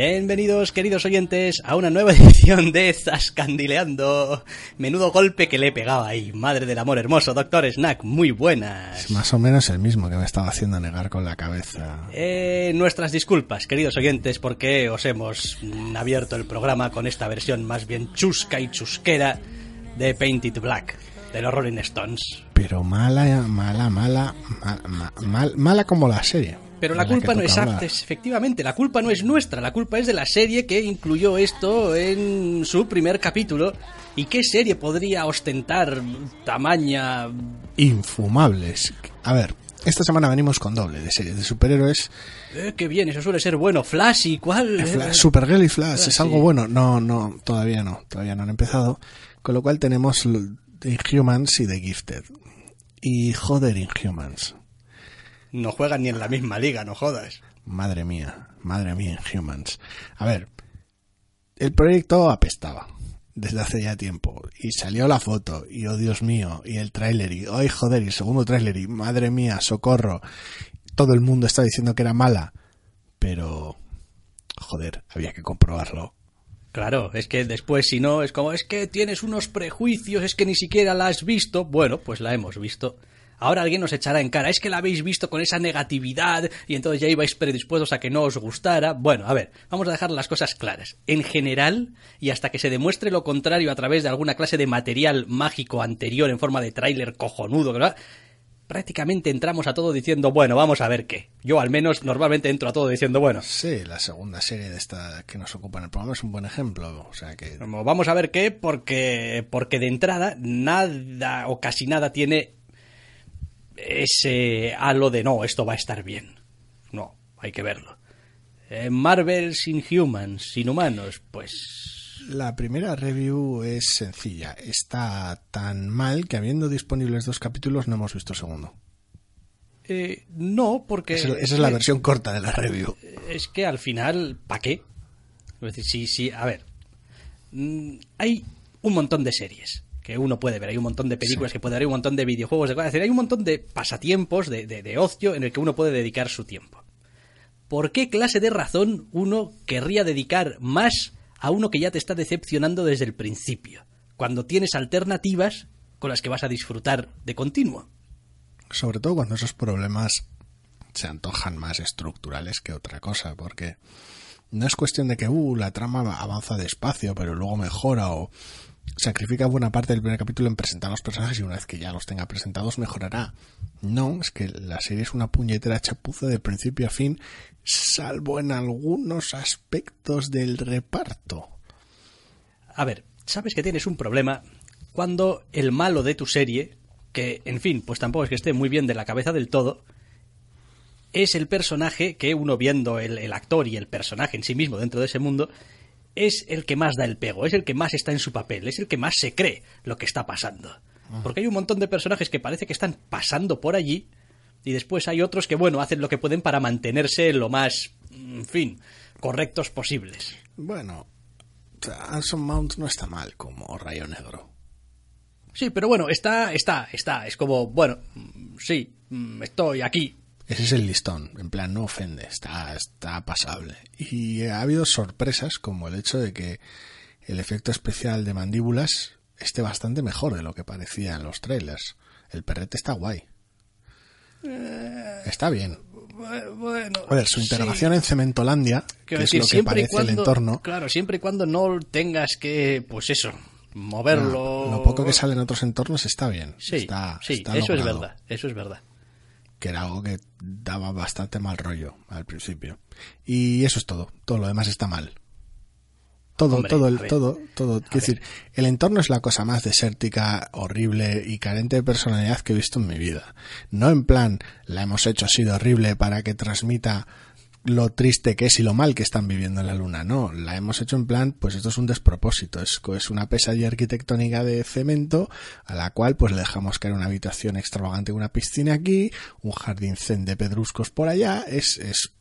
Bienvenidos, queridos oyentes, a una nueva edición de Zascandileando. Menudo golpe que le he pegado ahí. Madre del amor hermoso, doctor Snack, muy buenas. Es más o menos el mismo que me estaba haciendo negar con la cabeza. Eh, nuestras disculpas, queridos oyentes, porque os hemos mm, abierto el programa con esta versión más bien chusca y chusquera de Painted Black, de los Rolling Stones. Pero mala, mala, mala, ma- ma- mal- mala como la serie. Pero la que culpa no es. Actes, efectivamente, la culpa no es nuestra, la culpa es de la serie que incluyó esto en su primer capítulo. ¿Y qué serie podría ostentar tamaña... Infumables. A ver, esta semana venimos con doble de series de superhéroes. Eh, qué bien, eso suele ser bueno. Flash y cuál... Fla- Eh, Supergirl y Flash, Flash, ¿es algo bueno? No, no, todavía no, todavía no han empezado. Con lo cual tenemos The Inhumans y The Gifted. Y joder, Inhumans. No juegan ni en la misma liga, no jodas. Madre mía, madre mía, Inhumans. A ver, el proyecto apestaba desde hace ya tiempo. Y salió la foto, y oh Dios mío, y el tráiler, y ay joder, y el segundo tráiler, y madre mía, socorro. Todo el mundo está diciendo que era mala. Pero, joder, había que comprobarlo. Claro, es que después si no, es como, es que tienes unos prejuicios, es que ni siquiera la has visto. Bueno, pues la hemos visto. Ahora alguien nos echará en cara, es que la habéis visto con esa negatividad y entonces ya ibais predispuestos a que no os gustara. Bueno, a ver, vamos a dejar las cosas claras. En general, y hasta que se demuestre lo contrario a través de alguna clase de material mágico anterior en forma de tráiler cojonudo, ¿verdad? prácticamente entramos a todo diciendo, bueno, vamos a ver qué. Yo al menos normalmente entro a todo diciendo, bueno, Sí, la segunda serie de esta que nos ocupa en el programa es un buen ejemplo. O sea que, Como vamos a ver qué, porque, porque de entrada nada o casi nada tiene ese halo de no, esto va a estar bien. No, hay que verlo. Eh, Marvel's Inhumans, Inhumanos, pues... La primera review es sencilla. Está tan mal que habiendo disponibles dos capítulos no hemos visto el segundo. eh, no, porque... Esa, esa es la versión corta de la review. es que al final, ¿para qué? Es decir, sí, sí, a ver. mm, Hay un montón de series que uno puede ver, hay un montón de películas que puede ver, hay un montón de videojuegos, de cosas, es decir, hay un montón de pasatiempos, de, de, de ocio en el que uno puede dedicar su tiempo. ¿Por qué clase de razón uno querría dedicar más a uno que ya te está decepcionando desde el principio? Cuando tienes alternativas con las que vas a disfrutar de continuo. Sobre todo cuando esos problemas se antojan más estructurales que otra cosa, porque no es cuestión de que uh, la trama avanza despacio, pero luego mejora o sacrifica buena parte del primer capítulo en presentar los personajes y una vez que ya los tenga presentados mejorará. No, es que la serie es una puñetera chapuza de principio a fin, salvo en algunos aspectos del reparto. A ver, sabes que tienes un problema cuando el malo de tu serie, que en fin, pues tampoco es que esté muy bien de la cabeza del todo, es el personaje que uno viendo el, el actor y el personaje en sí mismo dentro de ese mundo, es el que más da el pego, es el que más está en su papel, es el que más se cree lo que está pasando. Porque hay un montón de personajes que parece que están pasando por allí y después hay otros que, bueno, hacen lo que pueden para mantenerse lo más, en fin, correctos posibles. Bueno, Anson Mount no está mal como Rayo Negro. Sí, pero bueno, está, está, está. Es como, bueno, mm, sí, mm, estoy aquí. Ese es el listón, en plan, no ofende, está, está pasable. Y ha habido sorpresas como el hecho de que el efecto especial de mandíbulas esté bastante mejor de lo que parecía en los trailers. El perrete está guay. Está bien. Bueno, A ver, su integración en Cementolandia, que es lo que parece cuando, el entorno, Claro, siempre y cuando no tengas que, pues eso, moverlo. lo poco que sale en otros entornos está bien. Sí, está, sí, está eso es verdad, eso es verdad. Que era algo que daba bastante mal rollo al principio. Y eso es todo. Todo lo demás está mal. Todo, Hombre, todo, el, ver. todo, todo. Quiero decir, el entorno es la cosa más desértica, horrible y carente de personalidad que he visto en mi vida. No en plan, la hemos hecho así de horrible para que transmita lo triste que es y lo mal que están viviendo en la luna. No, la hemos hecho en plan, pues esto es un despropósito. Es, es una pesadilla arquitectónica de cemento a la cual pues le dejamos caer una habitación extravagante, una piscina aquí, un jardín zen de pedruscos por allá. Es, es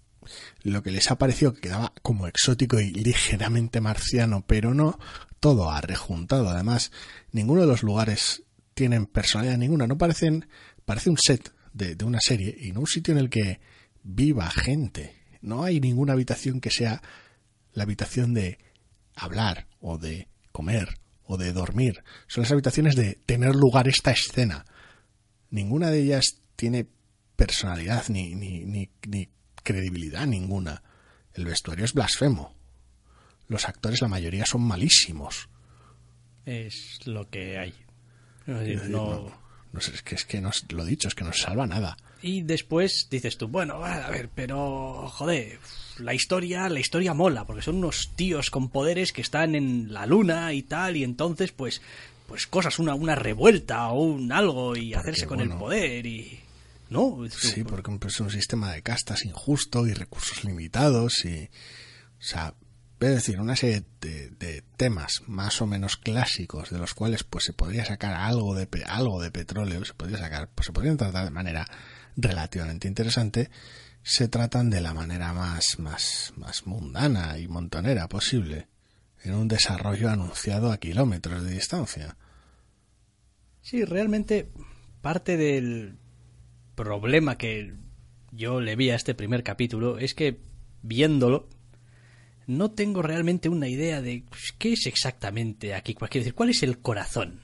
lo que les ha parecido que quedaba como exótico y ligeramente marciano, pero no, todo ha rejuntado. Además, ninguno de los lugares tienen personalidad ninguna, no parecen, parece un set de, de una serie y no un sitio en el que viva gente. No hay ninguna habitación que sea la habitación de hablar o de comer o de dormir. Son las habitaciones de tener lugar esta escena. Ninguna de ellas tiene personalidad ni, ni, ni, ni credibilidad ninguna. El vestuario es blasfemo. Los actores, la mayoría, son malísimos. Es lo que hay. No, no sé, es que, es que no, lo dicho, es que no salva nada. Y después dices tú, bueno, a ver, pero joder, la historia, la historia mola, porque son unos tíos con poderes que están en la luna y tal, y entonces pues pues cosas, una, una revuelta o un algo y hacerse con el poder y no, Sí, porque es un sistema de castas injusto y recursos limitados y... O sea, es decir, una serie de, de temas más o menos clásicos de los cuales pues se podría sacar algo de, algo de petróleo, se podría sacar, pues se podrían tratar de manera relativamente interesante, se tratan de la manera más, más, más mundana y montonera posible, en un desarrollo anunciado a kilómetros de distancia. Sí, realmente parte del problema que yo le vi a este primer capítulo es que viéndolo no tengo realmente una idea de pues, qué es exactamente aquí, quiero decir, cuál es el corazón,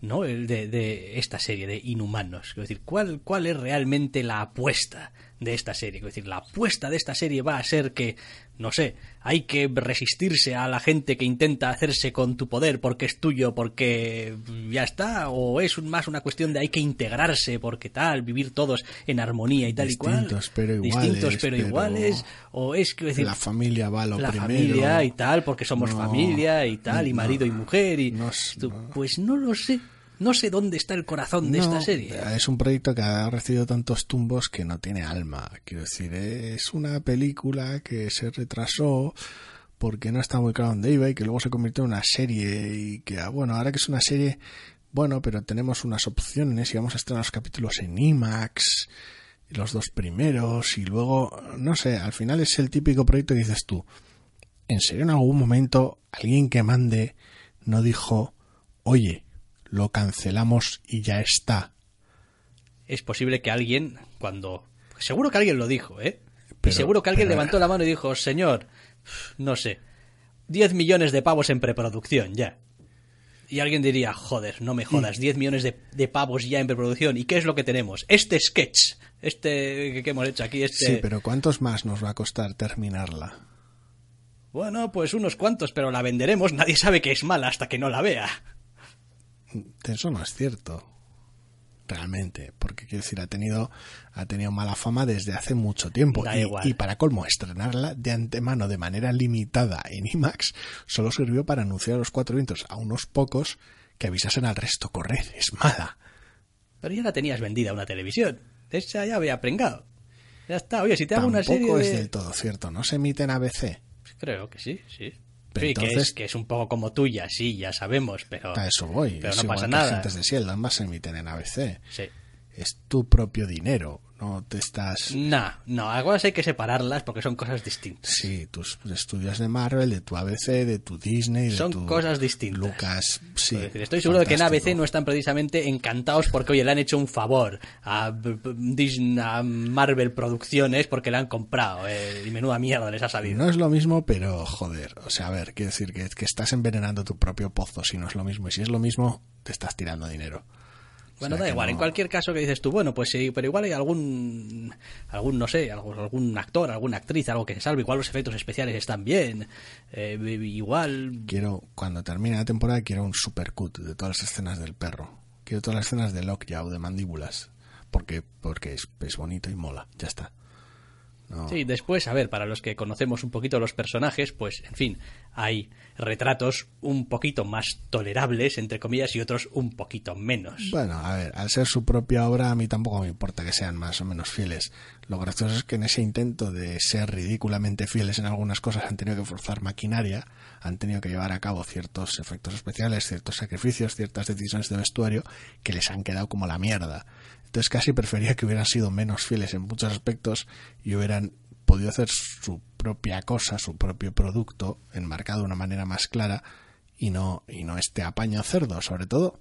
¿no? El de, de esta serie de Inhumanos, quiero decir, cuál cuál es realmente la apuesta de esta serie, quiero decir, la apuesta de esta serie va a ser que no sé, hay que resistirse a la gente que intenta hacerse con tu poder porque es tuyo, porque ya está, o es más una cuestión de hay que integrarse porque tal, vivir todos en armonía y tal y cual. Distintos pero iguales, Distintos pero, iguales, o es quiero decir, la familia va a lo la primero. familia y tal, porque somos No, familia y tal, y no, marido y mujer y no tú, pues no lo sé, no sé dónde está el corazón de No, esta serie. Es un proyecto que ha recibido tantos tumbos que no tiene alma. Quiero decir, es una película que se retrasó porque no está muy claro dónde iba y que luego se convirtió en una serie y que, ah, bueno, ahora que es una serie, bueno, pero tenemos unas opciones y vamos a estrenar los capítulos en IMAX, los dos primeros y luego, no sé, al final es el típico proyecto que dices tú, ¿en serio en algún momento alguien que mande no dijo, oye, lo cancelamos y ya está? Es posible que alguien, cuando... Seguro que alguien lo dijo, ¿eh? y seguro que alguien pero- levantó la mano y dijo, señor, no sé, 10 millones de pavos en preproducción, ya. Y alguien diría, joder, no me jodas, 10 millones de, de pavos ya en preproducción. ¿Y qué es lo que tenemos? Este sketch, este que- que hemos hecho aquí, este... Sí, pero ¿cuántos más nos va a costar terminarla? Bueno, pues unos cuantos, pero la venderemos. Nadie sabe que es mala hasta que no la vea. Eso no es cierto. Realmente, porque quiero decir, ha tenido, ha tenido mala fama desde hace mucho tiempo. Da y, igual. y para colmo, estrenarla de antemano de manera limitada en IMAX solo sirvió para anunciar a los cuatro vientos a unos pocos que avisasen al resto, correr, es mala. Pero ya la tenías vendida a una televisión. Esa ya había prengado. Ya está. Oye, si te hago una Tampoco serie es de... del todo cierto, no se emite en ABC. Creo que sí, sí. Pero Sí, que, entonces- es, que es un poco como tuya, sí, ya sabemos, pero... A eso voy. Pero es no igual pasa que nada. Agentes de Shield, ambas se emiten en ABC. Sí. Es tu propio dinero, no te estás... No, no, algunas hay que separarlas porque son cosas distintas. Sí, tus estudios de Marvel, de tu ABC, de tu Disney, de Son tu cosas distintas. Lucas, sí. Decir, estoy seguro de que en. ABC no están precisamente encantados porque, oye, le han hecho un favor a, Disney, a Marvel Producciones porque le han comprado. eh, y menuda mierda les ha salido. No es lo mismo, pero joder, o sea, a ver, quiero decir que, que estás envenenando tu propio pozo si no es lo mismo. Y si es lo mismo, te estás tirando dinero. Bueno, O sea da igual, no- en cualquier caso que dices tú, bueno, pues sí, pero igual hay algún, algún no sé, algún, algún actor, alguna actriz, algo que se salve, igual los efectos especiales están bien, eh, igual... Quiero, cuando termine la temporada, quiero un supercut de todas las escenas del perro. Quiero todas las escenas de Lockjaw, de mandíbulas. Porque, porque es, es bonito y mola. Ya está. No. Sí, después, a ver, para los que conocemos un poquito los personajes, pues, en fin, hay retratos un poquito más tolerables, entre comillas, y otros un poquito menos. Bueno, a ver, al ser su propia obra, a mí tampoco me importa que sean más o menos fieles. Lo gracioso es que en ese intento de ser ridículamente fieles en algunas cosas han tenido que forzar maquinaria, han tenido que llevar a cabo ciertos efectos especiales, ciertos sacrificios, ciertas decisiones de vestuario que les han quedado como la mierda. Entonces casi prefería que hubieran sido menos fieles en muchos aspectos y hubieran podido hacer su propia cosa, su propio producto, enmarcado de una manera más clara y no, y no este apaño cerdo, sobre todo.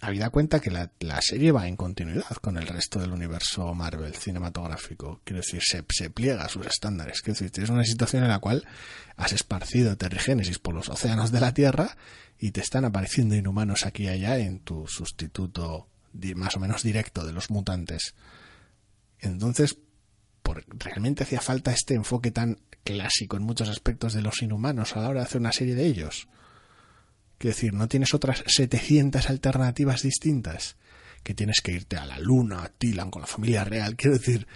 Habida cuenta que la, la, serie va en continuidad con el resto del universo Marvel cinematográfico. Quiero decir, se, se pliega a sus estándares. Quiero decir, tienes una situación en la cual has esparcido terrigénesis por los océanos de la Tierra y te están apareciendo inhumanos aquí y allá en tu sustituto más o menos directo de los mutantes. Entonces, por, realmente hacía falta este enfoque tan clásico en muchos aspectos de los inhumanos a la hora de hacer una serie de ellos. Quiero decir, no tienes otras 700 alternativas distintas. Que tienes que irte a la luna, a Tilan con la familia real. Quiero decir,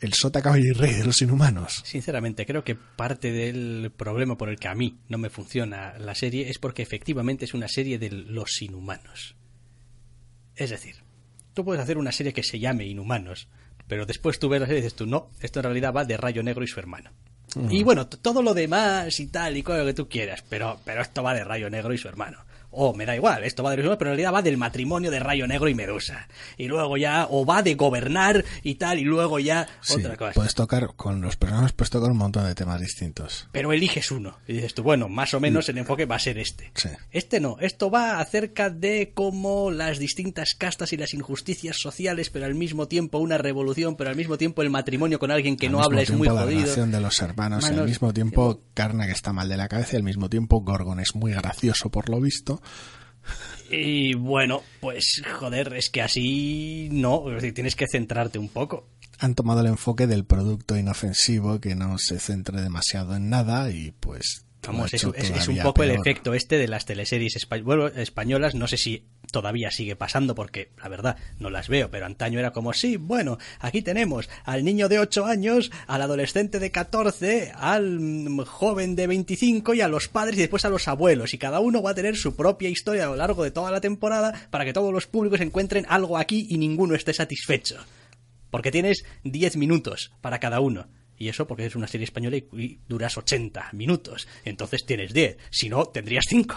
el sota caballo y rey de los inhumanos. Sinceramente, creo que parte del problema por el que a mí no me funciona la serie es porque efectivamente es una serie de los inhumanos. Es decir, tú puedes hacer una serie que se llame Inhumanos, pero después tú ves la serie y dices tú, no, esto en realidad va de Rayo Negro y su hermano. Uh -huh. Y bueno, todo lo demás y tal y con lo que tú quieras, pero, pero esto va de Rayo Negro y su hermano. O me da igual, esto va de pero en realidad va del matrimonio de Rayo Negro y Medusa. Y luego ya, o va de gobernar y tal, y luego ya sí, otra cosa. Puedes tocar, con los personajes puedes tocar un montón de temas distintos. Pero eliges uno. Y dices tú, bueno, más o menos el enfoque va a ser este. Sí. Este no, esto va acerca de cómo las distintas castas y las injusticias sociales, pero al mismo tiempo una revolución, pero al mismo tiempo el matrimonio con alguien que al no habla es muy la jodido. relación de los hermanos, Manos- al mismo tiempo Carna que está mal de la cabeza y al mismo tiempo Gorgon es muy gracioso por lo visto. Y bueno, pues joder, es que así no, es decir, tienes que centrarte un poco. Han tomado el enfoque del producto inofensivo que no se centre demasiado en nada y pues... Vamos, es, hecho es- es un poco el efecto este de las teleseries bueno, españolas. No sé si todavía sigue pasando porque la verdad no las veo, pero antaño era como, sí, bueno, aquí tenemos al niño de 8 años, al adolescente de 14, al mm, joven de 25 y a los padres y después a los abuelos. Y cada uno va a tener su propia historia a lo largo de toda la temporada para que todos los públicos encuentren algo aquí y ninguno esté satisfecho. Porque tienes 10 minutos para cada uno. Y eso porque es una serie española y, duras 80 minutos. Entonces tienes 10. Si no, tendrías 5.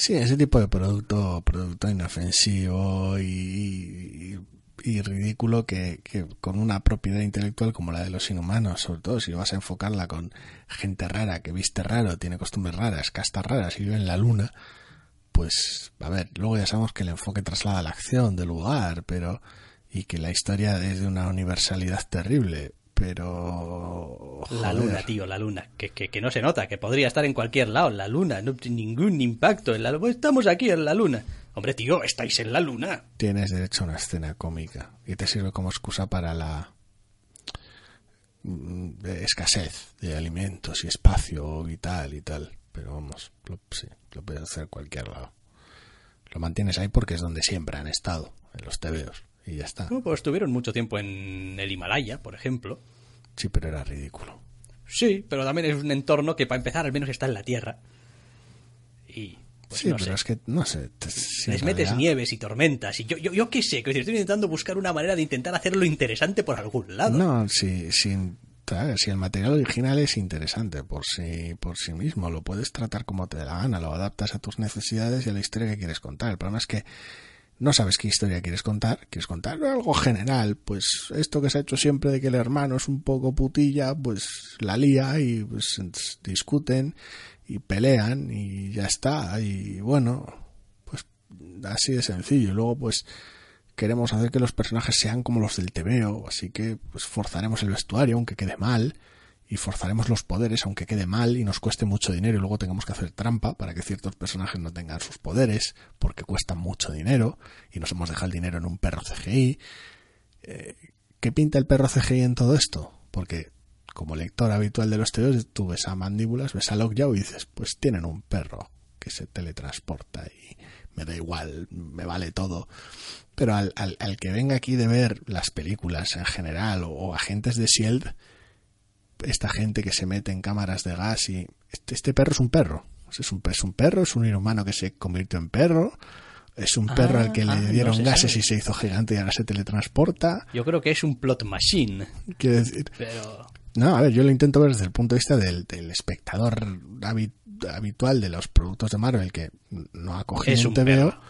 Sí, ese tipo de producto, producto inofensivo y, y- ridículo que, que con una propiedad intelectual como la de los inhumanos, sobre todo si vas a enfocarla con gente rara que viste raro, tiene costumbres raras, castas raras y vive en la luna, pues a ver, luego ya sabemos que el enfoque traslada la acción del lugar, pero y que la historia es de una universalidad terrible, pero La luna, tío, la luna. Que, que, que no se nota, que podría estar en cualquier lado. La luna, no tiene ningún impacto en la luna. Estamos aquí en la luna. Hombre, tío, estáis en la luna. tienes derecho a una escena cómica y te sirve como excusa para la mm, escasez de alimentos y espacio y tal y tal. Pero vamos, lo, sí, lo puedes hacer en cualquier lado. Lo mantienes ahí porque es donde siempre han estado, en los tebeos. Y ya está. Pues estuvieron mucho tiempo en el Himalaya, por ejemplo. Sí, pero era ridículo. Sí, pero también es un entorno que para empezar al menos está en la Tierra. Y pues sí, no pero sé. es que, no sé. te- si Les metes realidad- nieves y tormentas. Y yo, yo, yo qué sé, que estoy intentando buscar una manera de intentar hacerlo interesante por algún lado. No, si, si el material original es interesante por sí, por sí mismo, lo puedes tratar como te dé la gana, lo adaptas a tus necesidades y a la historia que quieres contar. El problema es que no sabes qué historia quieres contar, quieres contar algo general, pues esto que se ha hecho siempre de que el hermano es un poco putilla, pues la lía y pues discuten y pelean y ya está. Y bueno, pues así de sencillo. Luego pues queremos hacer que los personajes sean como los del TVO, así que pues forzaremos el vestuario aunque quede mal y forzaremos los poderes aunque quede mal y nos cueste mucho dinero y luego tengamos que hacer trampa para que ciertos personajes no tengan sus poderes porque cuestan mucho dinero y nos hemos dejado el dinero en un perro CGI. Eh, ¿Qué pinta el perro CGI en todo esto? Porque como lector habitual de los TVOs tú ves a Mandíbulas, ves a Lockjaw y dices pues tienen un perro que se teletransporta y me da igual, me vale todo. Pero al, al, al que venga aquí de ver las películas en general o, o agentes de Shield, esta gente que se mete en cámaras de gas y este, este perro es un perro. Es un, es un perro, es un inhumano que se convirtió en perro. Es un perro Ah, al que ah, le no dieron se gases sabe. y se hizo gigante y ahora se teletransporta. Yo creo que es un plot machine, Quiero decir, pero... no, a ver, yo lo intento ver desde el punto de vista del, del espectador habi- habitual de los productos de Marvel que no ha cogido Es un un TVO. perro.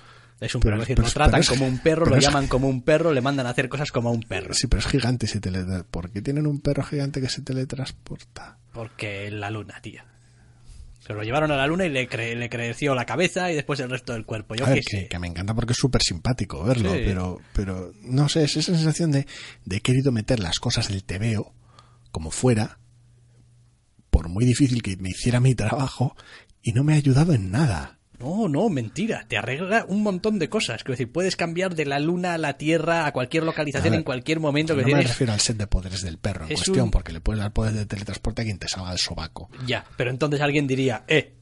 Es un Pero- perro, es decir, pero lo tratan es- como un perro, lo es- llaman como un perro, le mandan a hacer cosas como a un perro. Sí, pero es gigante ese tele... ¿Por qué tienen un perro gigante que se teletransporta? Porque la luna, tío. Se lo llevaron a la luna y le, cre- le creció la cabeza y después el resto del cuerpo. Yo a ver, qué que, me encanta porque es súper simpático verlo, Sí. pero, pero no sé, es esa sensación de, de he querido meter las cosas del TVO como fuera, por muy difícil que me hiciera mi trabajo, y no me ha ayudado en nada. No, no, mentira. Te arregla un montón de cosas. Quiero decir, puedes cambiar de la luna a la Tierra a cualquier localización A ver, en cualquier momento que no me refiero al set de poderes del perro en Es cuestión, un- porque le puedes dar poderes de teletransporte a quien te salga del sobaco. Ya, pero entonces alguien diría, eh.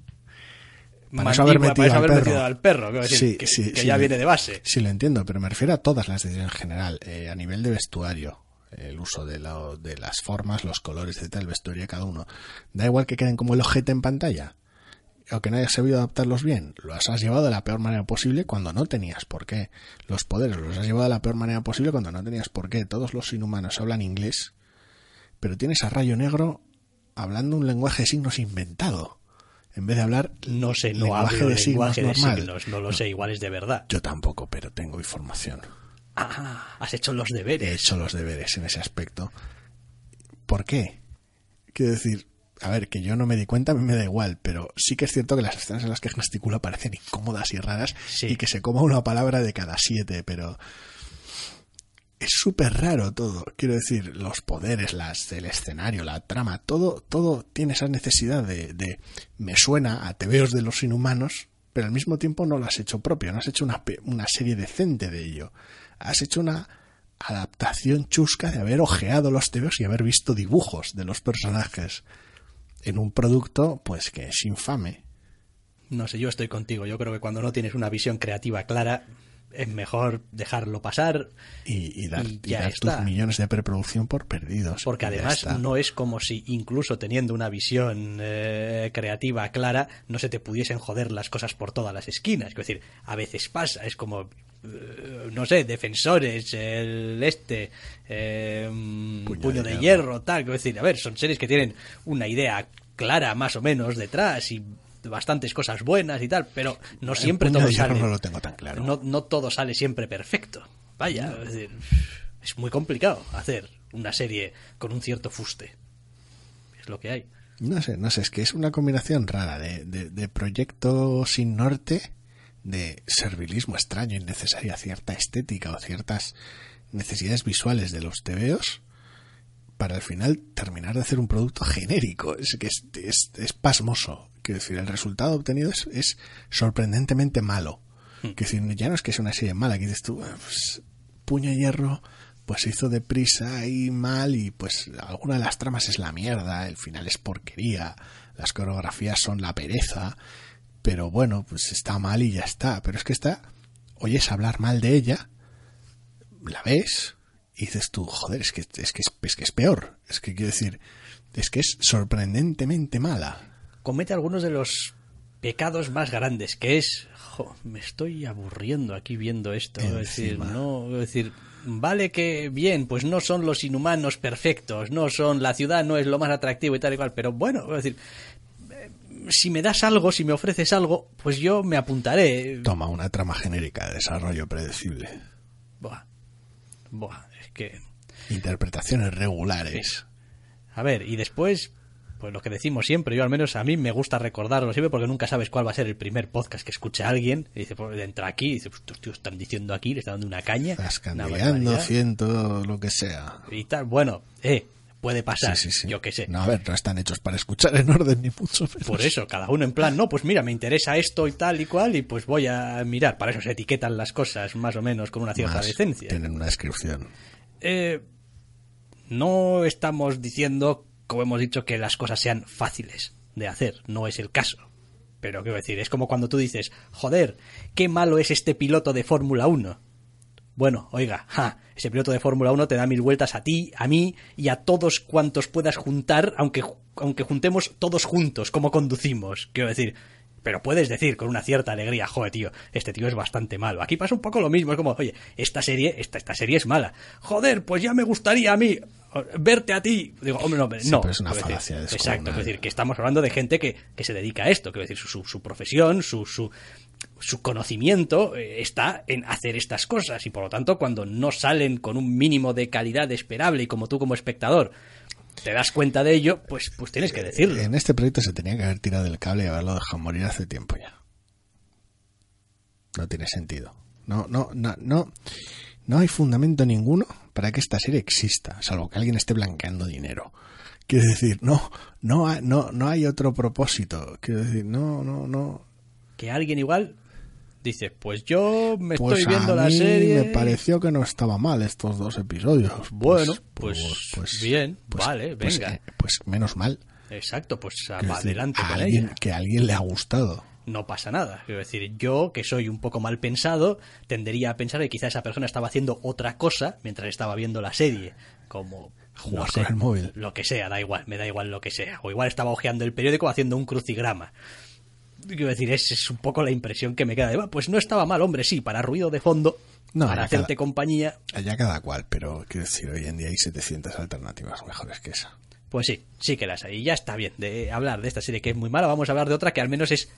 Para eso haber metido para eso al haber perro. metido al perro. quiero decir, Sí, que, sí, que sí, ya lo- viene de base. Sí, lo entiendo, pero me refiero a todas las decisiones en general. Eh, a nivel de vestuario, el uso de, de las formas, los colores, etcétera, el vestuario de cada uno. Da igual que queden como el ojete en pantalla. O que no hayas sabido adaptarlos bien. Los has llevado de la peor manera posible cuando no tenías por qué. Los poderes los has llevado de la peor manera posible cuando no tenías por qué. Todos los inhumanos hablan inglés, pero tienes a Rayo Negro hablando un lenguaje de signos inventado. En vez de hablar No sé, no lenguaje hablo de signos lenguaje de normal. signos, no lo sé, igual es de verdad. Yo tampoco, pero tengo información. Ah, has hecho los He deberes. hecho los deberes en ese aspecto. ¿Por qué? Quiero decir, a ver, que yo no me di cuenta, a mí me da igual, pero sí que es cierto que las escenas en las que gesticula parecen incómodas y raras Sí. y que se coma una palabra de cada siete, pero es súper raro todo. Quiero decir, los poderes, las, el escenario, la trama, todo, todo tiene esa necesidad de, de me suena a tebeos de los inhumanos, pero al mismo tiempo no lo has hecho propio, no has hecho una, una serie decente de ello. Has hecho una adaptación chusca de haber ojeado los tebeos y haber visto dibujos de los personajes en un producto pues que es infame. No sé, yo estoy contigo. Yo creo que cuando no tienes una visión creativa clara, es mejor dejarlo pasar. Y, y dar, Y dar tus millones de preproducción por perdidos. Porque además no es como si, incluso teniendo una visión eh, creativa clara, no se te pudiesen joder las cosas por todas las esquinas. Es decir, a veces pasa, es como, no sé, defensores, el este, eh, puño, de, hierro. tal. Es decir, a ver, son series que tienen una idea clara más o menos detrás y bastantes cosas buenas y tal, pero no El siempre todo sale. no lo tengo tan claro. No, no todo sale siempre perfecto. Vaya, es, decir, es muy complicado hacer una serie con un cierto fuste. Es lo que hay. No sé, no sé, es que es una combinación rara de, de, de proyecto sin norte, de servilismo extraño, innecesario, a cierta estética o ciertas necesidades visuales de los tebeos, para al final terminar de hacer un producto genérico. Es que es, es, es pasmoso. Quiero decir, el resultado obtenido es, es sorprendentemente malo. Quiero decir, ya no es que sea una serie mala, que dices tú, "Ah, pues, puño de hierro, pues se hizo deprisa y mal y pues alguna de las tramas es la mierda, el final es porquería, las coreografías son la pereza, pero bueno, pues está mal y ya está. Pero es que está, oyes hablar mal de ella, la ves y dices tú, joder, es que es, que es, que es peor. Es que quiero decir, es que es sorprendentemente mala. Comete algunos de los pecados más grandes, que es, jo, me estoy aburriendo aquí viendo esto. Es decir, no, es decir, vale que bien, pues no son los inhumanos perfectos, no son la ciudad no es lo más atractivo y tal y cual, pero bueno, es decir, si me das algo, si me ofreces algo, pues yo me apuntaré. Toma una trama genérica de desarrollo predecible. Buah, buah, es que Interpretaciones regulares. A ver, y después, pues lo que decimos siempre, yo al menos a mí me gusta recordarlo siempre porque nunca sabes cuál va a ser el primer podcast que escuche alguien. Y dice, pues entra aquí y dice, pues estos tíos están diciendo aquí, le están dando una caña. una Zascandileando, barbaridad, ciento, lo que sea. Y tal, bueno, eh, puede pasar, Sí, sí, sí. yo qué sé. No, a ver, no están hechos para escuchar en orden ni mucho menos. Por eso, cada uno en plan, no, pues mira, me interesa esto y tal y cual, y pues voy a mirar. Para eso se etiquetan las cosas más o menos con una cierta Más, decencia. Tienen una descripción. Eh, no estamos diciendo, como hemos dicho, que las cosas sean fáciles de hacer. No es el caso. Pero quiero decir, es como cuando tú dices, joder, qué malo es este piloto de Fórmula 1. Bueno, oiga, ja, ese piloto de Fórmula 1 te da mil vueltas a ti, a mí y a todos cuantos puedas juntar, aunque aunque juntemos todos juntos cómo conducimos. Quiero decir, pero puedes decir con una cierta alegría, joder, tío, este tío es bastante malo. Aquí pasa un poco lo mismo, es como, oye, esta serie, esta, esta serie es mala. Joder, pues ya me gustaría a mí verte a ti. Digo, hombre, no, Sí, no. pero es una Quiero decir, falacia Exacto, es decir, que estamos hablando de gente que, que se dedica a esto, quiero decir, su, su, su profesión, su, su, su conocimiento eh, está en hacer estas cosas y por lo tanto cuando no salen con un mínimo de calidad esperable y como tú como espectador te das cuenta de ello, pues, pues tienes que decirlo. En este proyecto se tenía que haber tirado el cable y haberlo dejado morir hace tiempo ya. No tiene sentido. No, no, no, no, no hay fundamento ninguno para que esta serie exista, salvo que alguien esté blanqueando dinero. Quiero decir, no, no, no, no hay otro propósito. Quiero decir, no, no, no. Que alguien igual dice, pues yo me Pues estoy viendo a la mí serie. me pareció que no estaba mal estos dos episodios. Bueno, pues, bien, vale, pues, venga. eh, pues menos mal. Exacto, pues Quiero va decir, adelante a con alguien, ella. que a alguien le ha gustado. no pasa nada. Quiero decir, yo, que soy un poco mal pensado, tendería a pensar que quizá esa persona estaba haciendo otra cosa mientras estaba viendo la serie. Como Jugar no sé, con el móvil. Lo que sea, da igual, me da igual lo que sea. O igual estaba hojeando el periódico haciendo un crucigrama. Quiero decir, es, es un poco la impresión que me queda de, "Bueno, pues no estaba mal, hombre, sí, para ruido de fondo, No, para hacerte cada- compañía, Allá cada cual, pero quiero decir, hoy en día hay 700 alternativas mejores que esa. Pues sí, sí que las hay. Y ya está bien de hablar de esta serie que es muy mala. Vamos a hablar de otra que al menos es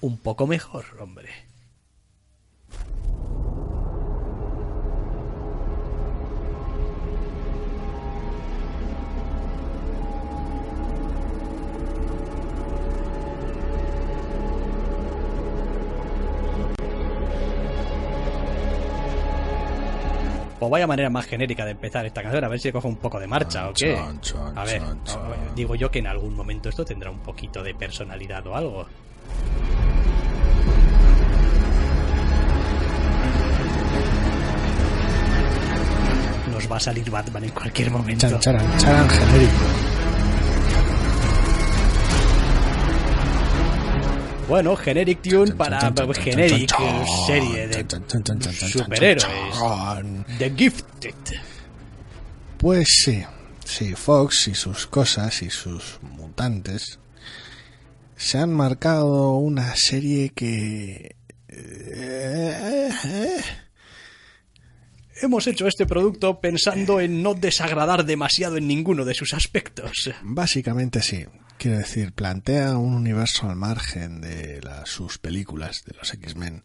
un poco mejor, hombre. O vaya manera más genérica de empezar esta canción, a ver si coge un poco de marcha o qué. A ver, digo yo que en algún momento esto tendrá un poquito de personalidad o algo. Nos va a salir Batman en cualquier momento. Chan, charan, charan, genérico. Bueno, Generic Tune para Generic eh, serie de superhéroes. The Gifted. Pues sí, sí, Fox y sus cosas y sus mutantes se han marcado una serie que... eh, eh, Hemos hecho este producto pensando en no desagradar demasiado en ninguno de sus aspectos. Básicamente sí. Quiero decir, plantea un universo al margen de las, sus películas de los X-Men,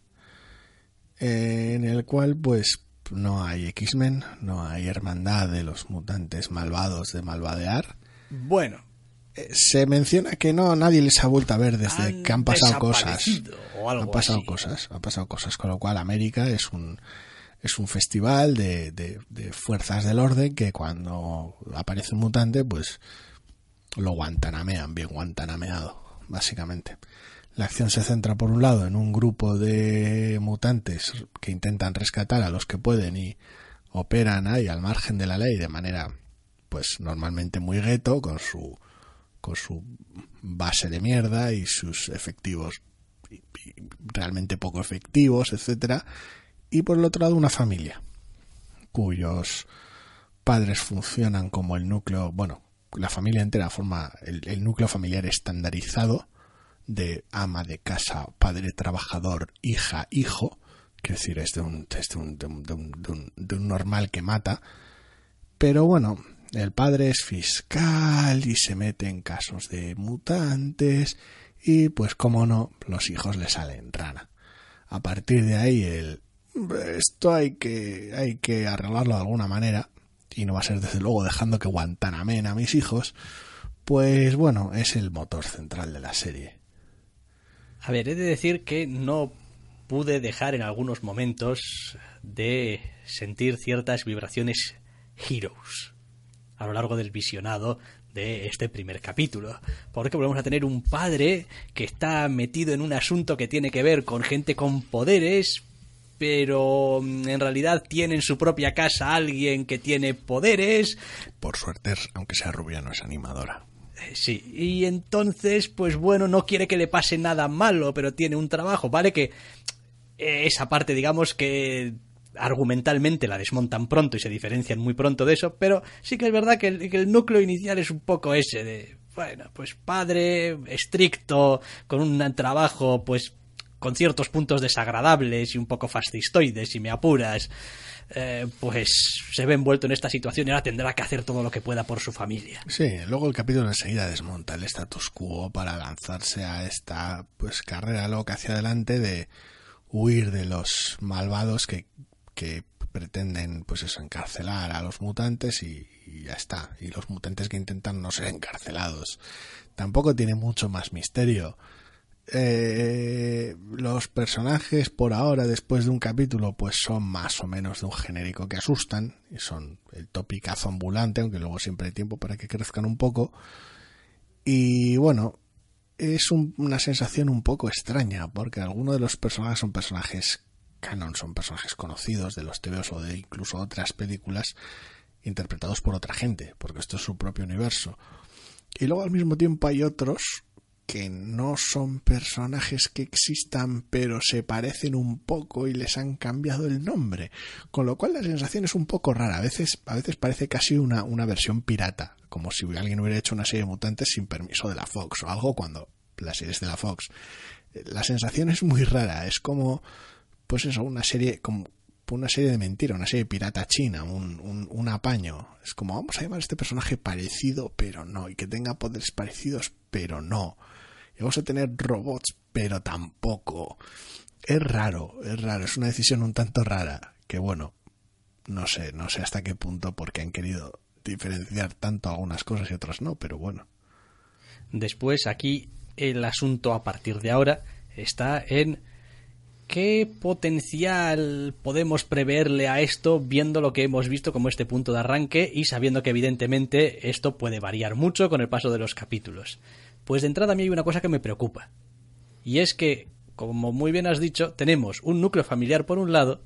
eh, en el cual pues no hay X-Men, no hay hermandad de los mutantes malvados de malvadear. Bueno, Eh, Se menciona que no, nadie les ha vuelto a ver desde Han que han pasado cosas. Han pasado así. cosas, han pasado cosas, con lo cual América es un es un festival de, de, fuerzas del orden que cuando aparece un mutante, pues lo guantanamean, bien guantanameado, básicamente. La acción se centra por un lado en un grupo de mutantes que intentan rescatar a los que pueden y operan ahí al margen de la ley de manera pues normalmente muy gueto con su con su base de mierda y sus efectivos realmente poco efectivos, etcétera, y por el otro lado una familia cuyos padres funcionan como el núcleo, bueno, la familia entera forma el, núcleo familiar estandarizado de ama de casa, padre trabajador, hija, hijo, que decir, es de un, es de un- de un- de un normal que mata, pero bueno, el padre es fiscal y se mete en casos de mutantes y pues como no, los hijos le salen rana. A partir de ahí el esto hay que hay que arreglarlo de alguna manera y no va a ser desde luego dejando que guantanamen a mis hijos, pues bueno, es el motor central de la serie. a ver, he de decir que no pude dejar en algunos momentos de sentir ciertas vibraciones Heroes a lo largo del visionado de este primer capítulo. Porque volvemos a tener un padre que está metido en un asunto que tiene que ver con gente con poderes, pero mm, en realidad tiene en su propia casa alguien que tiene poderes. Por suerte, aunque sea rubia, no es animadora. Eh, Sí, y entonces, pues bueno, no quiere que le pase nada malo, pero tiene un trabajo, ¿vale? Que eh, esa parte, digamos que argumentalmente la desmontan pronto y se diferencian muy pronto de eso, pero sí que es verdad que el, que el núcleo inicial es un poco ese de bueno, pues padre estricto, con un trabajo, pues con ciertos puntos desagradables y un poco fascistoides, si me apuras, eh, pues se ve envuelto en esta situación y ahora tendrá que hacer todo lo que pueda por su familia. Sí, luego el capítulo enseguida desmonta el status quo para lanzarse a esta pues carrera loca hacia adelante de huir de los malvados que, que pretenden pues eso encarcelar a los mutantes y, y ya está. Y los mutantes que intentan no ser encarcelados. Tampoco tiene mucho más misterio eh, los personajes por ahora después de un capítulo pues son más o menos de un genérico que asustan y son el topicazo ambulante aunque luego siempre hay tiempo para que crezcan un poco. Y bueno es una sensación un poco extraña porque algunos de los personajes son personajes canon son personajes conocidos de los TVOs o de incluso otras películas interpretados por otra gente porque esto es su propio universo. Y luego al mismo tiempo hay otros que no son personajes que existan pero se parecen un poco y les han cambiado el nombre. Con lo cual la sensación es un poco rara. A veces a veces parece casi una, una versión pirata como si alguien hubiera hecho una serie de mutantes sin permiso de la Fox o algo cuando las series de la Fox. La sensación es muy rara. Es como pues eso una serie como una serie de mentira, una serie pirata china, un, un, un, apaño. Es como vamos a llamar a este personaje parecido, pero no, y que tenga poderes parecidos, pero no vamos a tener robots, pero tampoco. Es raro, es raro, es una decisión un tanto rara, que bueno, no sé, no sé hasta qué punto porque han querido diferenciar tanto algunas cosas y otras no, pero bueno. Después aquí el asunto a partir de ahora está en qué potencial podemos preverle a esto viendo lo que hemos visto como este punto de arranque y sabiendo que evidentemente esto puede variar mucho con el paso de los capítulos. Pues de entrada a mí hay una cosa que me preocupa. Y es que, como muy bien has dicho, tenemos un núcleo familiar por un lado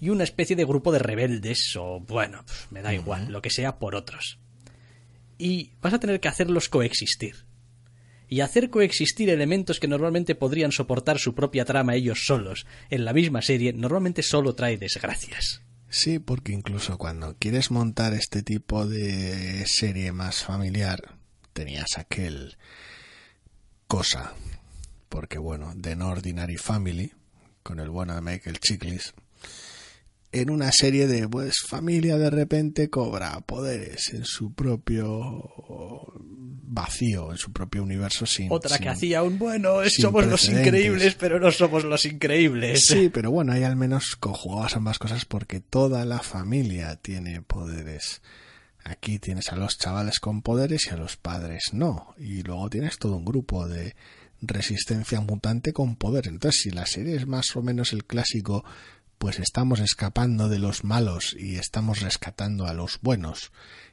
y una especie de grupo de rebeldes o, bueno, me da igual, lo que sea por otros. Y vas a tener que hacerlos coexistir. Y hacer coexistir elementos que normalmente podrían soportar su propia trama ellos solos en la misma serie normalmente solo trae desgracias. Sí, porque incluso cuando quieres montar este tipo de serie más familiar, tenías aquel cosa. Porque bueno, The Ordinary Family, con el bueno de Michael Chiklis, en una serie de pues familia de repente cobra poderes en su propio vacío en su propio universo sin otra que hacía un bueno somos los increíbles pero no somos los increíbles sí pero bueno hay al menos conjugadas ambas cosas porque toda la familia tiene poderes Aquí tienes a los chavales con poderes y a los padres no. Y luego tienes todo un grupo de resistencia mutante con poder. Entonces, si la serie es más o menos el clásico, pues estamos escapando de los malos y estamos rescatando a los buenos.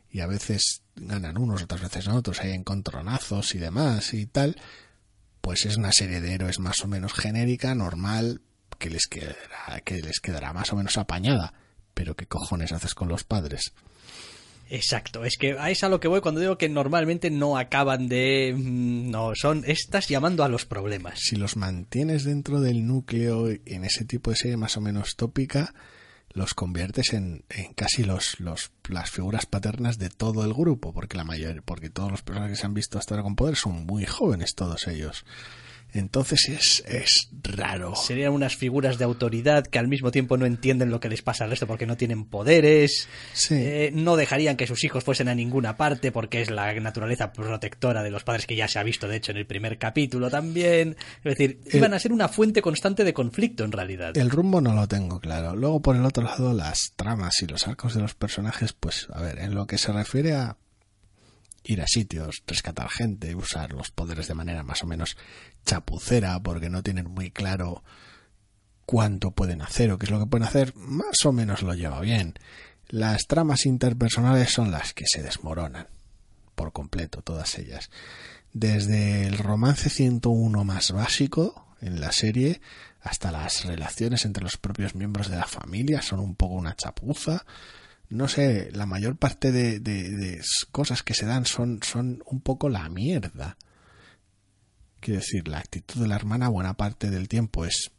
Y a veces ganan unos, otras veces no otros, hay encontronazos y demás y tal. Pues es una serie de héroes más o menos genérica, normal, que les quedará, que les quedará más o menos apañada. Pero ¿qué cojones haces con los padres? Exacto, es que es a lo que voy cuando digo que normalmente no acaban de... Mm, no, son estas llamando a los problemas. Si los mantienes dentro del núcleo en ese tipo de serie más o menos tópica, los conviertes en, en casi los, los, las figuras paternas de todo el grupo, porque la mayor, porque todos los personajes que se han visto hasta ahora con poder son muy jóvenes todos ellos. Entonces es, es raro. Serían unas figuras de autoridad que al mismo tiempo no entienden lo que les pasa al resto porque no tienen poderes. Eh, no dejarían que sus hijos fuesen a ninguna parte porque es la naturaleza protectora de los padres que ya se ha visto, de hecho, en el primer capítulo también. Es decir, iban a ser una fuente constante de conflicto en realidad. El rumbo no lo tengo claro. Luego, por el otro lado, las tramas y los arcos de los personajes, pues, a ver, en lo que se refiere a ir a sitios, rescatar gente, usar los poderes de manera más o menos chapucera porque no tienen muy claro cuánto pueden hacer o qué es lo que pueden hacer, más o menos lo lleva bien. Las tramas interpersonales son las que se desmoronan por completo, todas ellas. Desde el romance 101 más básico en la serie hasta las relaciones entre los propios miembros de la familia son un poco una chapuza no sé, la mayor parte de, de, cosas que se dan son, son un poco la mierda. Quiero decir, la actitud de la hermana buena parte del tiempo es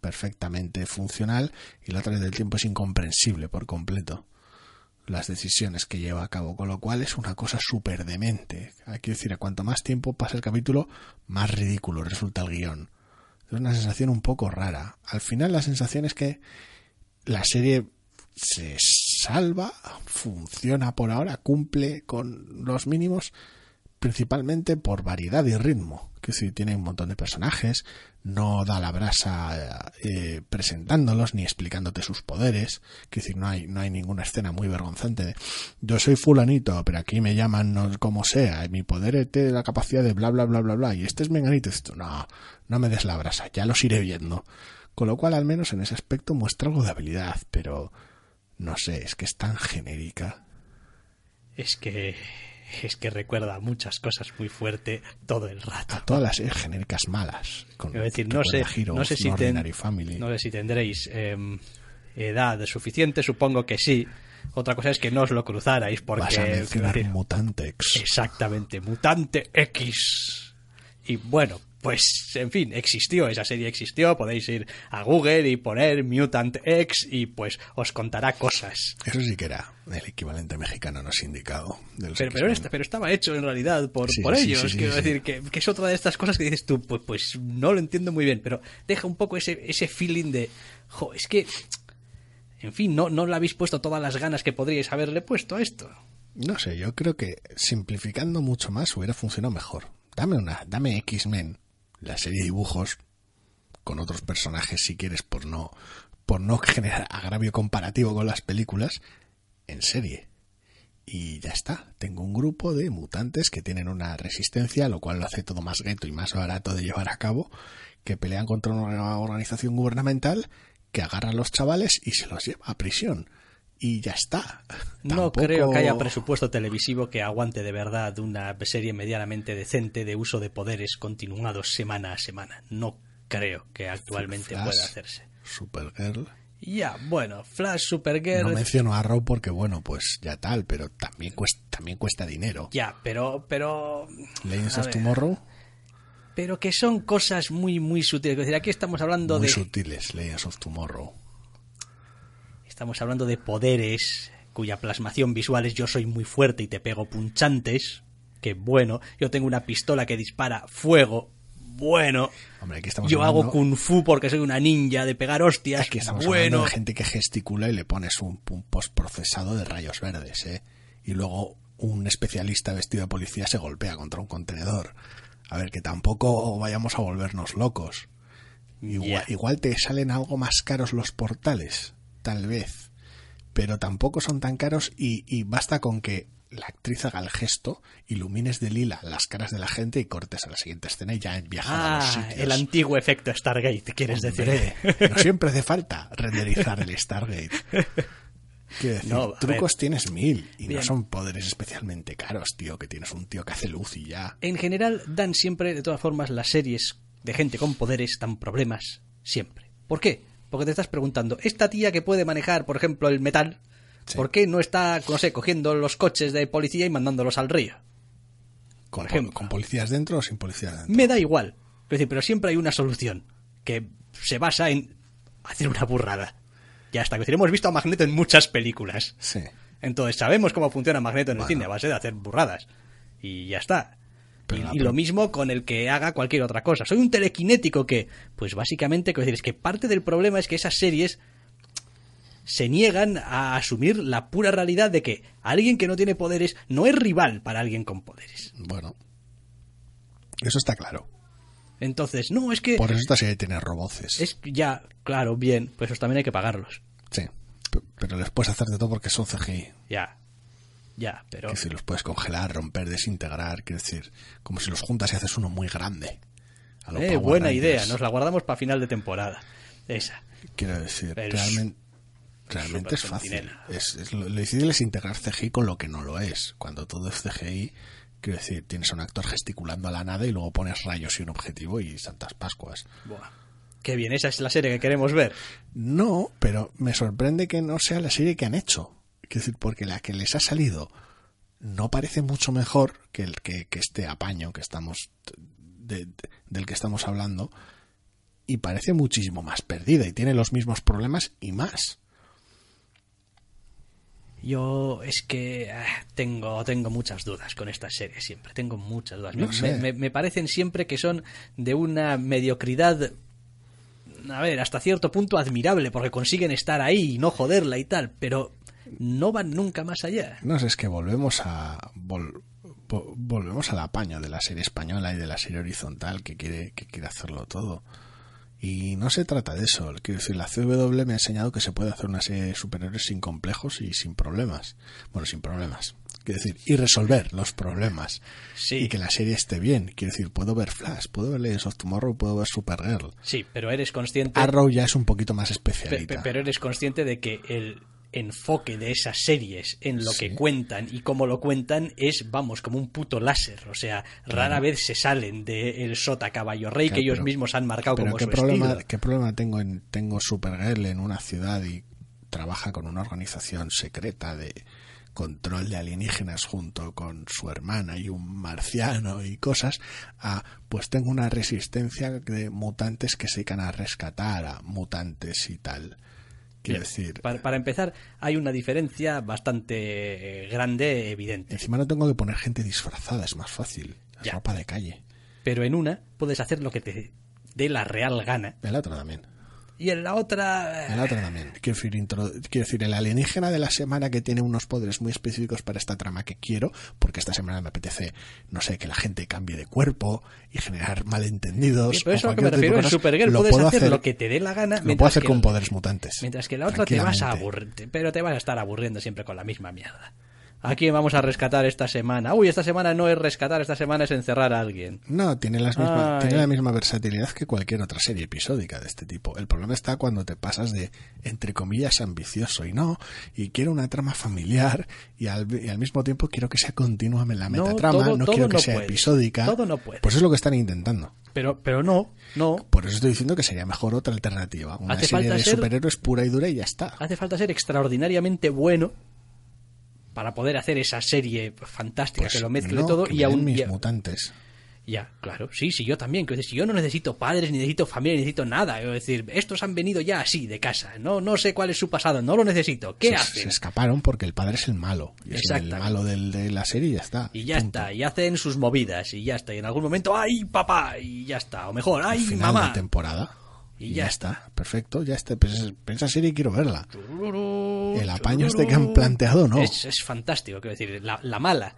perfectamente funcional y la otra del tiempo es incomprensible por completo. las decisiones que lleva a cabo, con lo cual es una cosa súper demente. Quiero decir, a cuanto más tiempo pasa el capítulo, más ridículo resulta el guion. Es una sensación un poco rara. Al final la sensación es que la serie se salva, funciona por ahora, cumple con los mínimos, principalmente por variedad y ritmo. Que si tiene un montón de personajes, no da la brasa eh, presentándolos ni explicándote sus poderes. Que decir, no hay, no hay ninguna escena muy vergonzante de yo soy fulanito, pero aquí me llaman no, como sea, y mi poder tiene la capacidad de bla bla bla bla bla, y este es menganito, esto no, no me des la brasa, ya los iré viendo. Con lo cual, al menos en ese aspecto, muestra algo de habilidad, pero no sé, es que es tan genérica. Es que es que recuerda muchas cosas muy fuerte todo el rato. A todas las series genéricas malas. Con decir, no sé, Heroes, no sé si, ten- no sé si tendréis em, edad suficiente, supongo que sí. Otra cosa es que no os lo cruzarais porque Vas a mencionar decir, Mutantex. Exactamente, Mutante X. Y bueno, pues en fin, existió, esa serie existió, podéis ir a Google y poner Mutant X y pues os contará cosas. Eso sí que era el equivalente mexicano no sindicado. De los Pero, esta- pero estaba hecho en realidad por, Sí, por sí, ellos. sí, Quiero decir que, que es otra de estas cosas que dices tú, pues, pues no lo entiendo muy bien, pero deja un poco ese, ese feeling de, jo, es que, en fin, no, no le habéis puesto todas las ganas que podríais haberle puesto a esto. No sé, yo creo que simplificando mucho más hubiera funcionado mejor. Dame una, dame X-Men, la serie de dibujos, con otros personajes si quieres, por no, por no generar agravio comparativo con las películas, en serie. Y ya está, tengo un grupo de mutantes que tienen una resistencia, lo cual lo hace todo más gueto y más barato de llevar a cabo, que pelean contra una organización gubernamental que agarra a los chavales y se los lleva a prisión. Y ya está. No Tampoco- creo que haya presupuesto televisivo que aguante de verdad una serie medianamente decente de uso de poderes continuados semana a semana. No creo que actualmente Flash, pueda hacerse. Supergirl. Ya, bueno, Flash, Supergirl. No menciono a Arrow porque, bueno, pues ya tal, pero también cuesta, también cuesta dinero. Ya, pero, pero. Legends of Tomorrow, Pero que son cosas muy, muy sutiles. Es decir, aquí estamos hablando muy de. sutiles, Legends of Tomorrow. Estamos hablando de poderes cuya plasmación visual es yo soy muy fuerte y te pego punchantes. Que bueno, yo tengo una pistola que dispara fuego. Bueno, Hombre, aquí estamos yo hago kung fu porque soy una ninja de pegar hostias. aquí estamos bueno, hablando de gente que gesticula y le pones un, un postprocesado de rayos verdes, ¿eh? Y luego un especialista vestido de policía se golpea contra un contenedor. A ver, que tampoco vayamos a volvernos locos. Igual, igual te salen algo más caros los portales, tal vez. Pero tampoco son tan caros y, y basta con que la actriz haga el gesto, ilumines de lila las caras de la gente y cortes a la siguiente escena y ya han viajado a los Ah, sitios. el antiguo efecto Stargate, quieres Hombre, decir. no siempre hace falta renderizar el Stargate. Quiero decir, No, trucos ver. tienes mil y Bien. no son poderes especialmente caros, tío, que tienes un tío que hace luz y ya. En general, dan siempre, de todas formas, las series de gente con poderes dan problemas siempre. ¿Por qué? Porque te estás preguntando, esta tía que puede manejar, por ejemplo, el metal, Sí. ¿por qué no está, no sé, cogiendo los coches de policía y mandándolos al río? Con, ejemplo. con policías dentro o sin policías dentro. Me da igual. Pero siempre hay una solución que se basa en hacer una burrada. Ya está. Es decir, hemos visto a Magneto en muchas películas. Sí. Entonces sabemos cómo funciona Magneto en el Bueno. cine a base de hacer burradas. Y ya está. Pero y, la y pro- lo mismo con el que haga cualquier otra cosa. Soy un telequinético que, pues básicamente, decir, es que parte del problema es que esas series se niegan a asumir la pura realidad de que alguien que no tiene poderes no es rival para alguien con poderes. Bueno. Eso está claro. Entonces, no, es que... Por eso esta serie tiene roboces. Es ya, claro, bien, pues también hay que pagarlos. Sí. Pero les puedes hacer de todo porque son CGI. Ya. Ya, pero... Que si los puedes congelar, romper, desintegrar. Quiero decir, como si los juntas y haces uno muy grande. A lo Eh, buena Rangers. idea, nos la guardamos para final de temporada. Esa. Quiero decir, Pero realmente, realmente es fácil. Es, es lo, lo difícil es integrar CGI con lo que no lo es. Cuando todo es CGI, quiero decir, tienes a un actor gesticulando a la nada y luego pones rayos y un objetivo y santas pascuas. Buah. Qué bien, esa es la serie que queremos ver. No, pero me sorprende que no sea la serie que han hecho. Quiero decir, porque la que les ha salido no parece mucho mejor que el que, que este apaño que estamos de- de- del que estamos hablando y parece muchísimo más perdida y tiene los mismos problemas y más. Yo es que ah, tengo, tengo muchas dudas con esta serie siempre, tengo muchas dudas. No me- me- me parecen siempre que son de una mediocridad, a ver, hasta cierto punto admirable, porque consiguen estar ahí y no joderla y tal, pero no van nunca más allá. No es que volvemos a vol- vo- volvemos al apaño de la serie española y de la serie horizontal que quiere que quiere hacerlo todo. Y no se trata de eso. Quiero decir, la CW me ha enseñado que se puede hacer una serie de superhéroes sin complejos y sin problemas. Bueno, sin problemas. Quiero decir, y resolver los problemas. Sí. Y que la serie esté bien. Quiero decir, puedo ver Flash, puedo ver Legends of Tomorrow, puedo ver Supergirl. Sí, pero eres consciente... Arrow ya es un poquito más Pe- especialita. pe- pero eres consciente de que el enfoque de esas series en lo que cuentan y cómo lo cuentan es, vamos, como un puto láser. O sea, rara vez se salen del sota caballo rey que ellos pero- mismos han marcado Pero como ¿qué su problema, estilo. ¿qué problema tengo en tengo Supergirl en una ciudad y trabaja con una organización secreta de control de alienígenas junto con su hermana y un marciano y cosas a pues tengo una resistencia de mutantes que se dedican a rescatar a mutantes y tal quiero Bien, decir Para, para empezar, hay una diferencia bastante eh, grande, evidente. encima no tengo que poner gente disfrazada es más fácil es Ya. ropa de calle Pero en una puedes hacer lo que te dé la real gana. en la otra también Y en la otra... eh, En la otra también. Quiero decir, intro- quiero decir, el alienígena de la semana que tiene unos poderes muy específicos para esta trama que quiero, porque esta semana me apetece, no sé, que la gente cambie de cuerpo y generar malentendidos. Sí, pero eso es lo que me refiero. En Supergirl lo puedes puedo hacer, lo que te dé la gana. Lo puedo hacer con el- poderes mutantes. Mientras que la otra te vas a aburrir, pero te vas a estar aburriendo siempre con la misma mierda. ¿A quién vamos a rescatar esta semana? Uy, esta semana no es rescatar, esta semana es encerrar a alguien. No, tiene, las misma- Ay. tiene la misma versatilidad que cualquier otra serie episódica de este tipo. El problema está cuando te pasas de, entre comillas, ambicioso y no, y quiero una trama familiar y al, y al mismo tiempo quiero que sea continua la No, metatrama, todo- no todo quiero que no sea puede. episódica. Todo no puede. Pues es lo que están intentando. Pero, pero no, no. Por eso estoy diciendo que sería mejor otra alternativa. Una Hace serie falta de ser- superhéroes pura y dura y ya está. Hace falta ser extraordinariamente bueno para poder hacer esa serie fantástica Pues que lo mezcle no, todo que y aún mis ya, mutantes. ya, claro, sí, sí, yo también, quiero decir, si yo no necesito padres, ni necesito familia, ni necesito nada, es decir, estos han venido ya así de casa, no, no sé cuál es su pasado, no lo necesito, ¿qué se, hacen? se escaparon porque el padre es el malo. Es el malo del- de la serie y ya está. Y ya Punto. está, y hacen sus movidas, y ya está. Y en algún momento, ¡ay, papá! Y ya está. O mejor, ¡ay, Final mamá! de temporada. Y Y, ya ya, está. Perfecto, ya está. Pues, esa serie quiero verla. El apaño este que han planteado, no. Es, es fantástico, quiero decir, la, la mala,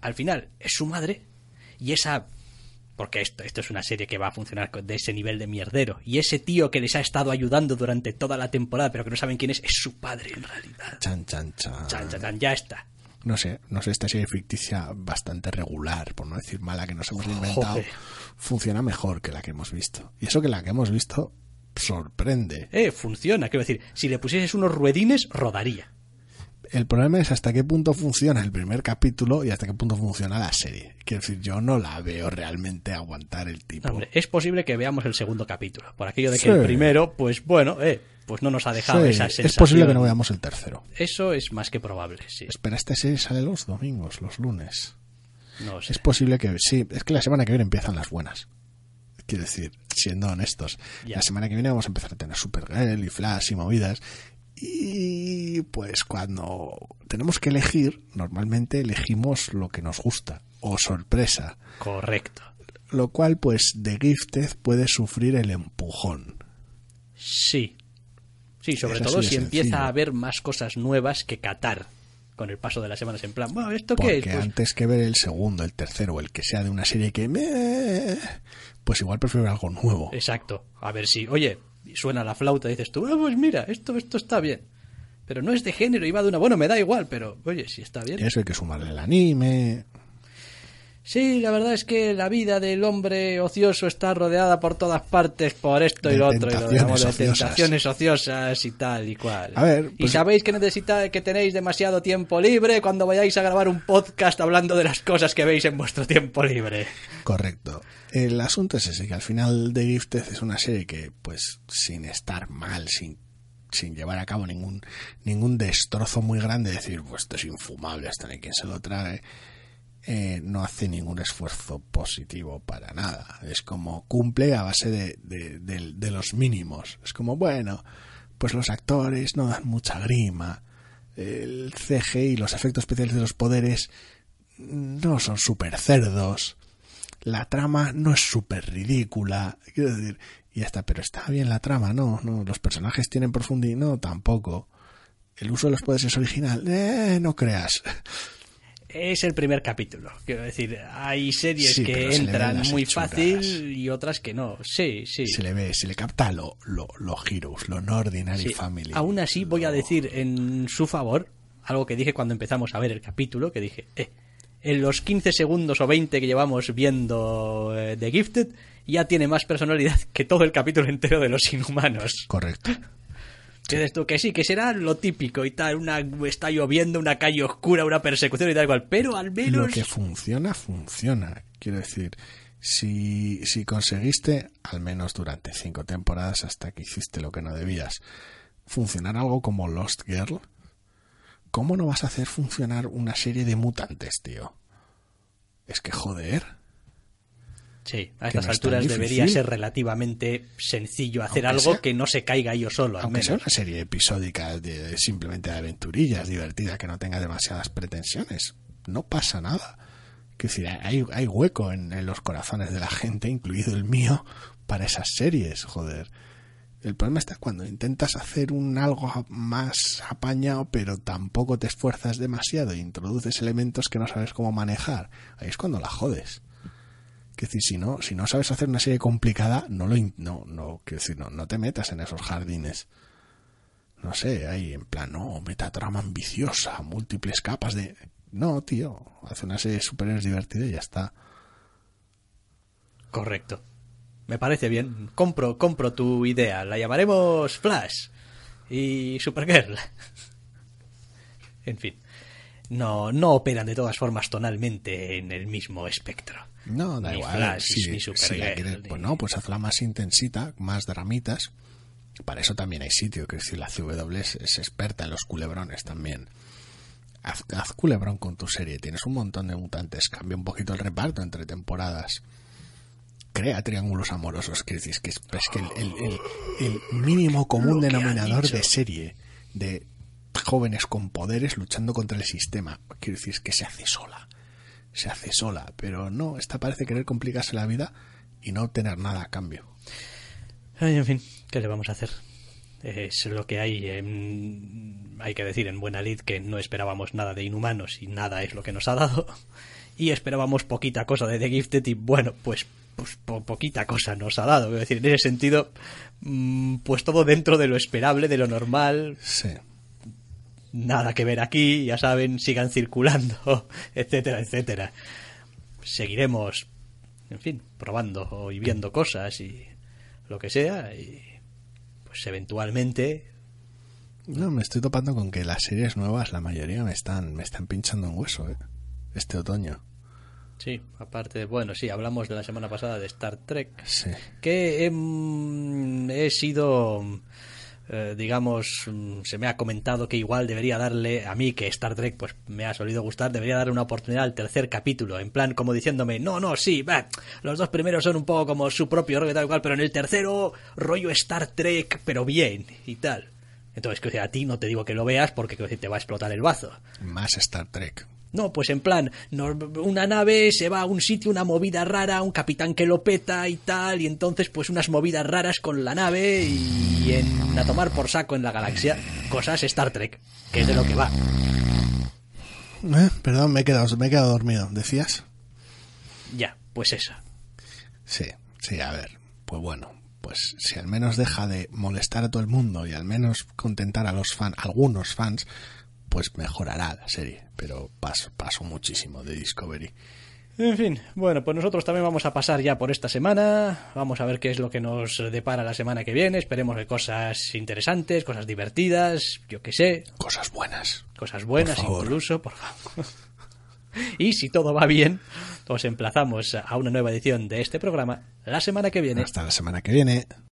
al final, es su madre, y esa... Porque esto, esto es una serie que va a funcionar de ese nivel de mierdero. Y ese tío que les ha estado ayudando durante toda la temporada, pero que no saben quién es, es su padre en realidad. Chan, chan, chan. Chan, chan, chan, ya está. No sé, no sé, esta serie ficticia bastante regular, por no decir mala, que nos hemos inventado, Joder. funciona mejor que la que hemos visto. Y eso que la que hemos visto sorprende. Eh, funciona, quiero decir, si le pusieses unos ruedines, rodaría. El problema es hasta qué punto funciona el primer capítulo y hasta qué punto funciona la serie. Quiero decir, yo no la veo realmente aguantar el tipo. Hombre, es posible que veamos el segundo capítulo. Por aquello de que Sí. el primero, pues bueno, eh, pues no nos ha dejado Sí, esa sensación. es posible que no veamos el tercero. Eso es más que probable, sí. Espera, esta serie sale los domingos, los lunes. No sé. Es posible que sí, es que la semana que viene empiezan las buenas. Quiero decir, siendo honestos, la semana que viene vamos a empezar a tener Supergirl y Flash y movidas. Y pues cuando tenemos que elegir, normalmente elegimos lo que nos gusta o sorpresa, Correcto. lo cual pues The Gifted puede sufrir el empujón. Sí. Sí, sobre todo si empieza sencillo. a haber más cosas nuevas que catar con el paso de las semanas en plan, bueno, ¿esto qué Porque es? Pues, antes que ver el segundo, el tercero o el que sea de una serie que me... Pues igual prefiero algo nuevo. exacto. A ver si, oye, suena la flauta y dices tú, ah, pues mira, esto, esto está bien. Pero no es de género y va de una, bueno, me da igual, pero oye, si está bien. Eso hay que sumarle el anime, Sí, la verdad es que la vida del hombre ocioso está rodeada por todas partes por esto y lo otro, y lo digamos, de ociosas. tentaciones ociosas y tal y cual. A ver, y pues- sabéis que necesita que tenéis demasiado tiempo libre cuando vayáis a grabar un podcast hablando de las cosas que veis en vuestro tiempo libre. Correcto. El asunto es ese, que al final The Gifted es una serie que, pues, sin estar mal, sin, sin llevar a cabo ningún, ningún destrozo muy grande, decir, pues esto es infumable, hasta ni quien se lo trae, eh, no hace ningún esfuerzo positivo para nada. Es como cumple a base de, de, los mínimos. Es como, bueno, pues los actores no dan mucha grima, el CGI, los efectos especiales de los poderes no son súper cerdos. La trama no es súper ridícula. Quiero decir, y ya está, pero está bien la trama, no, no. Los personajes tienen profundidad, no, tampoco. El uso de los poderes es original, eh, no creas. Es el primer capítulo. Quiero decir, hay series Sí, que entran muy hechuras. fácil y otras que no. Sí, sí. Se le ve, se le capta lo, lo, lo heroes, lo no ordinary Sí. family. Aún así, voy a decir en su favor algo que dije cuando empezamos a ver el capítulo, que dije, eh, en los 15 segundos o 20 que llevamos viendo eh, The Gifted, ya tiene más personalidad que todo el capítulo entero de los inhumanos. Correcto. Que tú que sí, que será lo típico y tal, una está lloviendo, una calle oscura, una persecución y tal cual, pero al Lo menos que funciona, funciona. Quiero decir, si, si conseguiste, al menos durante cinco temporadas hasta que hiciste lo que no debías, funcionar algo como Lost Girl, ¿cómo no vas a hacer funcionar una serie de mutantes, tío? Es que joder. Sí, a que estas no es alturas debería difícil. ser relativamente sencillo hacer Aunque algo sea- que no se caiga yo solo, al Aunque sea menos. una serie episódica de simplemente de aventurillas, divertida, que no tenga demasiadas pretensiones, no pasa nada. Quiero decir, hay, hay hueco en, en los corazones de la gente, incluido el mío, para esas series, joder. El problema está cuando intentas hacer un algo más apañado, pero tampoco te esfuerzas demasiado e introduces elementos que no sabes cómo manejar. Ahí es cuando la jodes. Quiero decir, si no, si no sabes hacer una serie complicada, no lo, no, no, quiero decir, no, no te metas en esos jardines. No sé, ahí en plan, no, metatrama ambiciosa, múltiples capas de... No, tío, hace una serie de superhéroes divertida y ya está. Correcto. Me parece bien. Compro, compro tu idea. La llamaremos Flash y Supergirl. en fin. No, no operan de todas formas tonalmente en el mismo espectro. No, da Ni igual. Flash, si, ni si la quieres- pues no, pues hazla más intensita, más dramitas. Para eso también hay sitio, que decir, la CW es, es experta en los culebrones también. Haz, haz culebrón con tu serie, tienes un montón de mutantes, cambia un poquito el reparto entre temporadas. Crea triángulos amorosos, que es que es, es que el, el- el- el mínimo común denominador de serie de jóvenes con poderes luchando contra el sistema. Quiero decir, es que se hace sola. Se hace sola. Pero no, esta parece querer complicarse la vida y no obtener nada a cambio. Ay, en fin, ¿qué le vamos a hacer? Es lo que hay. en- hay que decir en buena lid que no esperábamos nada de inhumanos y nada es lo que nos ha dado. Y esperábamos poquita cosa de The Gifted y bueno, pues, pues po- poquita cosa nos ha dado. Es decir, en ese sentido, mm, pues todo dentro de lo esperable, de lo normal. Sí. Nada que ver aquí, ya saben, sigan circulando, etcétera, etcétera. Seguiremos, en fin, probando y viendo cosas y lo que sea y pues eventualmente No, me estoy topando con que las series nuevas, la mayoría me están, me están pinchando en hueso, ¿eh? Este otoño. sí aparte bueno sí hablamos de la semana pasada de Star Trek Sí. que em, he sido eh, digamos mm, se me ha comentado que igual debería darle a mí que Star Trek pues me ha solido gustar debería darle una oportunidad al tercer capítulo en plan como diciéndome no no sí va, los dos primeros son un poco como su propio rollo tal pero en el tercero rollo Star Trek pero bien y tal entonces que a ti no te digo que lo veas porque que te va a explotar el bazo Más Star Trek. No, pues en plan, una nave se va a un sitio, una movida rara, un capitán que lo peta y tal, y entonces pues unas movidas raras con la nave y en, a tomar por saco en la galaxia, cosas Star Trek, que es de lo que va. Eh, perdón, me he, quedado, me he quedado dormido. ¿Decías? Ya, pues esa. Sí, sí, a ver. Pues bueno, pues si al menos deja de molestar a todo el mundo y al menos contentar a los fans, algunos fans, pues mejorará la serie. Pero paso, paso muchísimo de Discovery. En fin, bueno, pues nosotros también vamos a pasar ya por esta semana. Vamos a ver qué es lo que nos depara la semana que viene. Esperemos que cosas interesantes, cosas divertidas, yo qué sé, Cosas buenas. cosas buenas Por incluso, por favor. Y si todo va bien, os emplazamos a una nueva edición de este programa la semana que viene. Hasta la semana que viene.